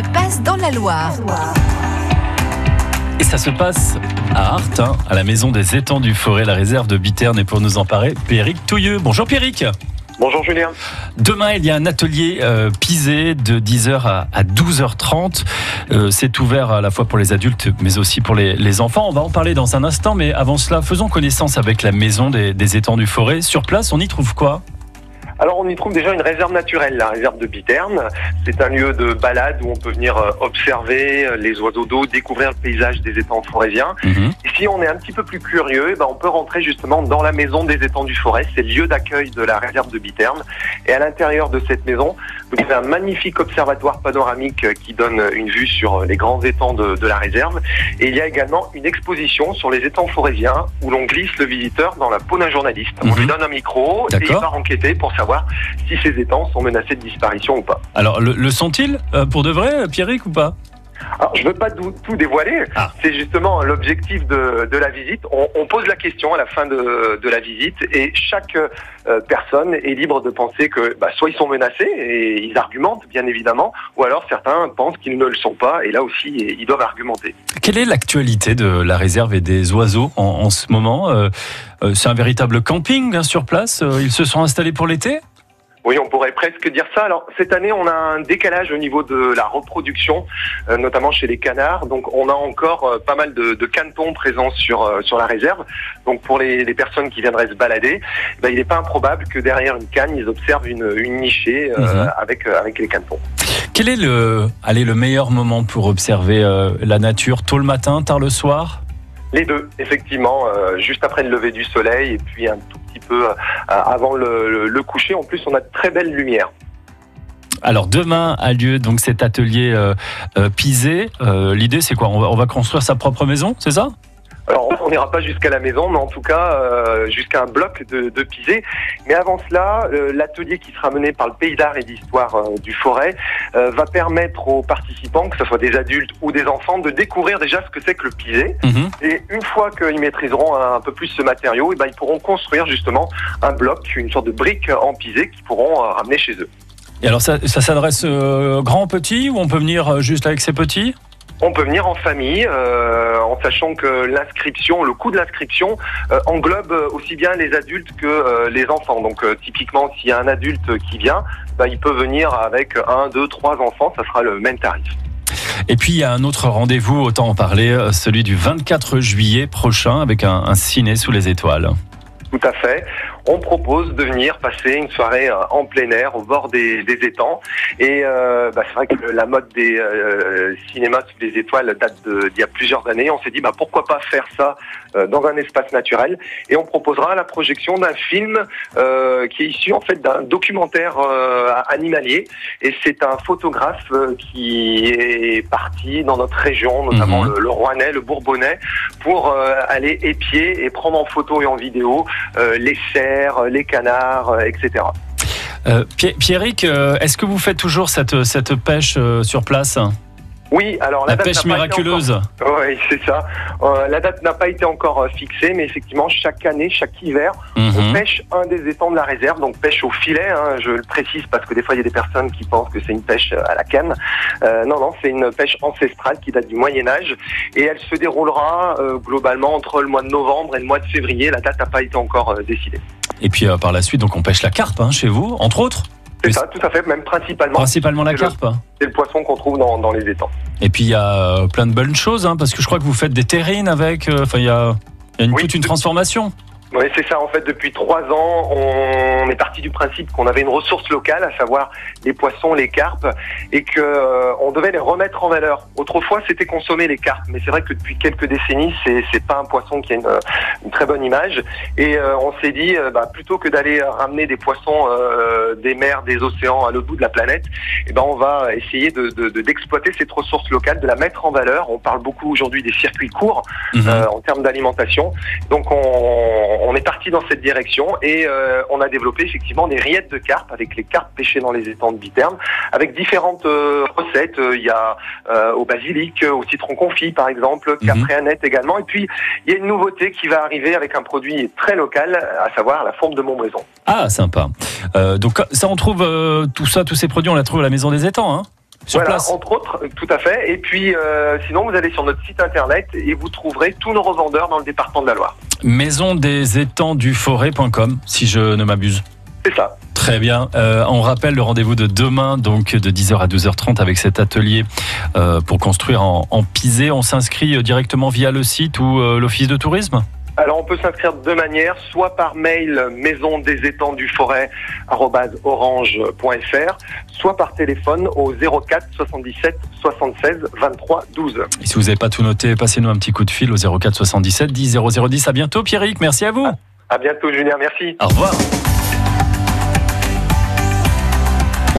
se passe dans la Loire. Et ça se passe à Arthes, hein, à la maison des étangs du Forêt, la réserve de Bitterne. Et pour nous en parler, Pierrick Touilleux. Bonjour Pierrick. Bonjour Julien. Demain, il y a un atelier euh, pisé de 10h à, à 12h30. Euh, c'est ouvert à la fois pour les adultes, mais aussi pour les, les, enfants. On va en parler dans un instant, mais avant cela, faisons connaissance avec la maison des, des étangs du Forêt. Sur place, on y trouve quoi? Alors on y trouve déjà une réserve naturelle, la réserve de Bitterne. C'est un lieu de balade où on peut venir euh, observer euh, les oiseaux d'eau, découvrir le paysage des étangs forésiens. Mhm. Et si on est un petit peu plus curieux, eh ben on peut rentrer justement dans la maison des étangs du forêt. C'est le lieu d'accueil de la réserve de Bitterne. Et à l'intérieur de cette maison, vous avez un magnifique observatoire panoramique euh, qui donne une vue sur les grands étangs de, de la réserve. Et il y a également une exposition sur les étangs forésiens où l'on glisse le visiteur dans la peau d'un journaliste. On Mhm. lui donne un micro et il va enquêter pour savoir si ces étangs sont menacés de disparition ou pas. Alors, le, le sont-ils euh, pour de vrai, Pierrick, ou pas? Alors, je veux pas tout, dévoiler. Ah. C'est justement l'objectif de, de la visite. On, on pose la question à la fin de, de la visite et chaque euh, personne est libre de penser que bah, soit ils sont menacés et ils argumentent bien évidemment, ou alors certains pensent qu'ils ne le sont pas et là aussi ils doivent argumenter. Quelle est l'actualité de la réserve et des oiseaux en, en ce moment? Euh, C'est un véritable camping hein, sur place? Ils se sont installés pour l'été? Oui, on pourrait presque dire ça. Alors cette année, on a un décalage au niveau de la reproduction, euh, notamment chez les canards. Donc on a encore euh, pas mal de, de canetons présents sur euh, sur la réserve. Donc pour les, les personnes qui viendraient se balader, ben, il n'est pas improbable que derrière une canne, ils observent une, une nichée Mhm. avec avec les canetons. Quel est le, allez, le meilleur moment pour observer la nature? Tôt le matin, tard le soir? Les deux, effectivement, euh, juste après le lever du soleil et puis un tout petit peu euh, avant le, le- le coucher. En plus, on a de très belles lumières. Alors demain a lieu donc cet atelier euh, euh, pisé. Euh, L'idée c'est quoi? On va, on va construire sa propre maison, c'est ça? Alors, on n'ira pas jusqu'à la maison, mais en tout cas euh, jusqu'à un bloc de, de pisé. Mais avant cela, euh, l'atelier qui sera mené par le Pays d'art et d'histoire euh, du Forêt va permettre aux participants, que ce soit des adultes ou des enfants, de découvrir déjà ce que c'est que le pisé. Mhm. Et une fois qu'ils maîtriseront un, un peu plus ce matériau, et ben, ils pourront construire justement un bloc, une sorte de brique en pisé qu'ils pourront ramener chez eux. Et alors ça, ça s'adresse grand petit ou on peut venir juste avec ses petits? On peut venir en famille, euh, en sachant que l'inscription, le coût de l'inscription euh, englobe aussi bien les adultes que euh, les enfants. Donc euh, typiquement, s'il y a un adulte qui vient, bah, il peut venir avec un, deux, trois enfants, ça sera le même tarif. Et puis il y a un autre rendez-vous, autant en parler, euh, celui du 24 juillet prochain avec un, un ciné sous les étoiles. Tout à fait. On propose de venir passer une soirée euh, en plein air au bord des, des étangs. Et euh, bah, c'est vrai que la mode des euh, cinémas sous les étoiles date d'il y a plusieurs années. On s'est dit bah, pourquoi pas faire ça euh, dans un espace naturel. Et on proposera la projection d'un film euh, qui est issu en fait d'un documentaire euh, animalier. Et c'est un photographe qui est parti dans notre région, notamment Mhm. le, le Rouennais, le Bourbonnais, pour euh, aller épier et prendre en photo et en vidéo euh, les cerfs, les canards, euh, etc. Euh, Pi- Pierrick, euh, est-ce que vous faites toujours cette, cette pêche euh, sur place? Oui, alors la, La date pêche miraculeuse encore- Oui, c'est ça. Euh, la date n'a pas été encore euh, fixée, mais effectivement, chaque année, chaque hiver, on Mhm. pêche un des étangs de la réserve, donc pêche au filet. hein, je le précise parce que des fois, il y a des personnes qui pensent que c'est une pêche euh, à la canne. Euh, non, non, c'est une pêche ancestrale qui date du Moyen Âge et elle se déroulera euh, globalement entre le mois de novembre et le mois de février. La date n'a pas été encore euh, décidée. Et puis euh, par la suite, donc on pêche la carpe hein, chez vous, entre autres C'est ça, tout à fait, même principalement. Principalement la carpe C'est le poisson qu'on trouve dans, dans les étangs. Et puis il y a euh, plein de bonnes choses, hein, parce que je crois que vous faites des terrines avec. euh, Enfin, il y a, il y a une- Oui, toute une transformation. Oui, c'est ça. En fait, depuis trois ans, on est parti du principe qu'on avait une ressource locale, à savoir les poissons, les carpes, et que euh, on devait les remettre en valeur. Autrefois, c'était consommer les carpes, mais c'est vrai que depuis quelques décennies, c'est c'est pas un poisson qui a une, une très bonne image. Et euh, on s'est dit, euh, bah, plutôt que d'aller ramener des poissons euh, des mers, des océans à l'autre bout de la planète, eh ben on va essayer de de- de- d'exploiter cette ressource locale, de la mettre en valeur. On parle beaucoup aujourd'hui des circuits courts Mhm. euh, en termes d'alimentation. Donc on, on est parti dans cette direction et euh, on a développé effectivement des rillettes de carpe avec les carpes pêchées dans les étangs de Biterne, avec différentes euh, recettes. Euh, Il y a euh, au basilic, au citron confit par exemple, Mhm. capréanette également. Et puis il y a une nouveauté qui va arriver avec un produit très local, à savoir la forme de Montbrison. Ah, sympa. Donc ça, on trouve tout ça, tous ces produits, on les trouve à la maison des étangs. Hein? Sur voilà, place. entre autres, tout à fait. Et puis, euh, sinon, vous allez sur notre site internet et vous trouverez tous nos revendeurs dans le département de la Loire. Maison des étangs du forêt.com, si je ne m'abuse. C'est ça. Très bien. Euh, on rappelle le rendez-vous de demain, donc de 10h à 12h30 avec cet atelier euh, pour construire en, en pisé. On s'inscrit euh, directement via le site ou euh, l'office de tourisme? Alors, on peut s'inscrire de deux manières, soit par mail maison des étangs du forêt orange.fr, soit par téléphone au 04 77 76 23 12. Et si vous n'avez pas tout noté, passez-nous un petit coup de fil au 04 77 10 0010. À bientôt, Pierrick. Merci à vous. À bientôt, Julien. Merci. Au revoir.